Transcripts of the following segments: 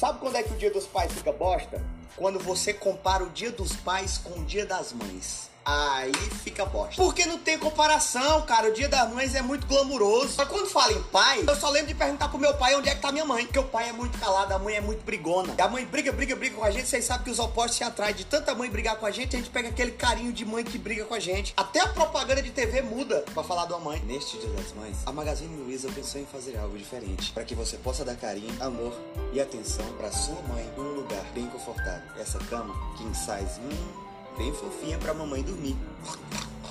Sabe quando é que o dia dos pais fica bosta? Quando você compara o dia dos pais com o dia das mães. Aí fica bosta. Porque não tem comparação, cara. O dia das mães é muito glamuroso. Mas quando fala em pai, eu só lembro de perguntar pro meu pai onde é que tá minha mãe. Porque o pai é muito calado, a mãe é muito brigona. E a mãe briga, briga, briga com a gente. Vocês sabem que os opostos se atraem. De tanta mãe brigar com a gente, a gente pega aquele carinho de mãe que briga com a gente. Até a propaganda de TV muda pra falar da mãe. Neste dia das mães, a Magazine Luiza pensou em fazer algo diferente. para que você possa dar carinho, amor e atenção pra sua mãe em um lugar bem confortável. Essa cama, king size, hum bem fofinha pra mamãe dormir.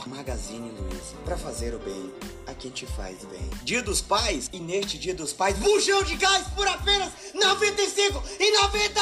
Magazine Luiza, pra fazer o bem a quem te faz bem. Dia dos Pais, e neste Dia dos Pais, bujão de gás por apenas 95 e 90!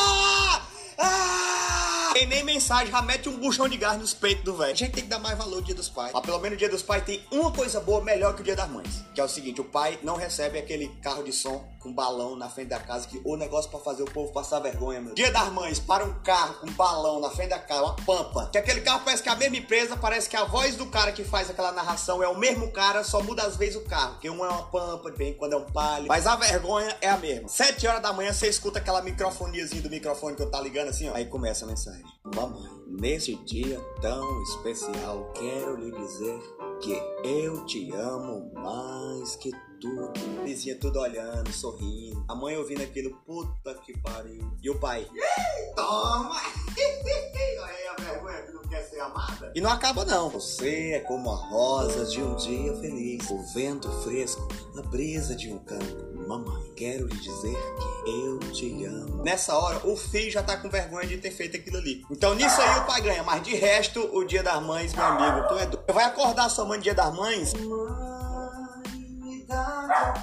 Ah! Tem nem mensagem, já mete um buchão de gás nos peitos do velho. A gente tem que dar mais valor no dia dos pais. Mas pelo menos o dia dos pais tem uma coisa boa melhor que o dia das mães. Que é o seguinte: o pai não recebe aquele carro de som com balão na frente da casa, que o negócio para fazer o povo passar vergonha, meu. Dia das mães, para um carro com balão na frente da casa, uma pampa. Que aquele carro parece que é a mesma empresa, parece que a voz do cara que faz aquela narração é o mesmo cara, só muda às vezes o carro. Que um é uma pampa, bem quando é um palio. Mas a vergonha é a mesma. Sete horas da manhã você escuta aquela microfoniazinha do microfone que eu tá ligando assim, ó. Aí começa a mensagem. Mamãe, nesse dia tão especial, quero lhe dizer que eu te amo mais que tudo. Vizinha tudo olhando, sorrindo. A mãe ouvindo aquilo, puta que pariu. E o pai, toma! Aí a vergonha que não quer ser amada. E não acaba não. Você é como a rosa de um dia feliz. O vento fresco, a brisa de um campo. Mamãe, quero lhe dizer que eu te amo. Nessa hora, o filho já tá com vergonha de ter feito aquilo ali. Então nisso aí o pai ganha. Mas de resto, o dia das mães, meu amigo, tu é doido. Vai acordar sua mãe no dia das mães? Mãe, dá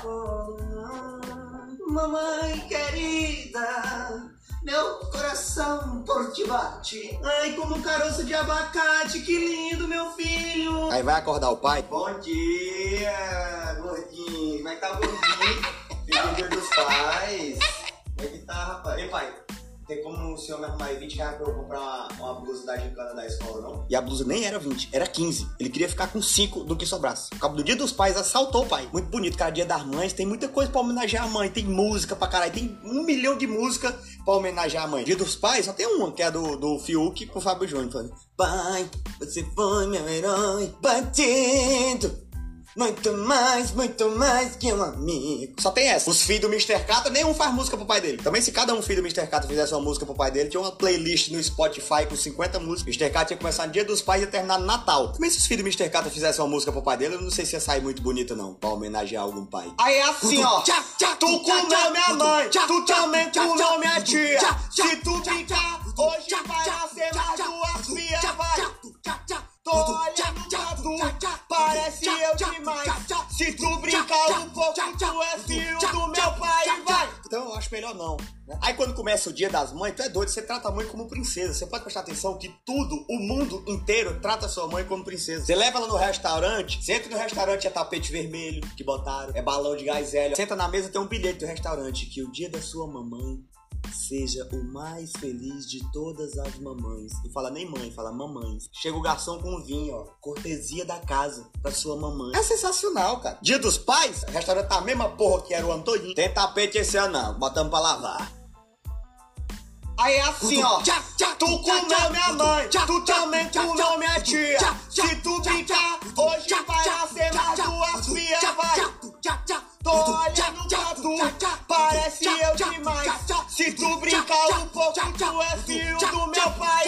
Mamãe querida, meu coração por ti bate. Ai, como um caroço de abacate, que lindo, meu filho. Aí vai acordar o pai? Bom dia, gordinho. Como é que tá gordinho? Feliz dia dos pais. Como é que tá, rapaz? E pai, tem como o senhor me arrumar aí 20 reais pra eu comprar uma, uma blusa da gincana da escola, não? E a blusa nem era 20, era 15. Ele queria ficar com 5 do que sobrasse. O cabo do dia dos pais assaltou o pai. Muito bonito, cara. Dia das mães, tem muita coisa pra homenagear a mãe. Tem música pra caralho. Tem um milhão de música pra homenagear a mãe. Dia dos pais, só tem uma, que é do, do Fiuk com o Fábio Júnior. Pai, você foi meu herói, batendo muito mais, muito mais que um amigo. Só tem essa. Os filhos do Mr. Catra, nenhum faz música pro pai dele. Também se cada um filho do Mr. Catra fizesse uma música pro pai dele, tinha uma playlist no Spotify com 50 músicas. Mr. Catra que começar no dia dos pais e terminar no Natal. Também se os filhos do Mr. Catra fizessem uma música pro pai dele, eu não sei se ia sair muito bonito não, pra homenagear algum pai. Aí é assim, ó. Tu comeu minha mãe, tu também comeu minha tia. Se tu brincar, hoje vai nascer mais duas filhas, brincar um pouco, tu é filho do meu pai, vai. Então eu acho melhor não. Né? Aí quando começa o dia das mães, tu é doido, você trata a mãe como princesa. Você pode prestar atenção que tudo, o mundo inteiro, trata a sua mãe como princesa. Você leva ela no restaurante, você entra no restaurante, é tapete vermelho que botaram, é balão de gás hélio. Senta na mesa, tem um bilhete do restaurante que o dia da sua mamãe seja o mais feliz de todas as mamães. E fala nem mãe, fala mamães. Chega o garçom com vinho, ó. Cortesia da casa pra sua mamãe. É sensacional, cara. Dia dos pais, restaurante tá a mesma porra que era o ano todinho. Tem tapete esse ano não, botamos pra lavar. Aí é assim, ó. Tu comeu minha mãe, tu também comeu minha tia. Se tu brincar, hoje vai nascer é ciúme do meu pai.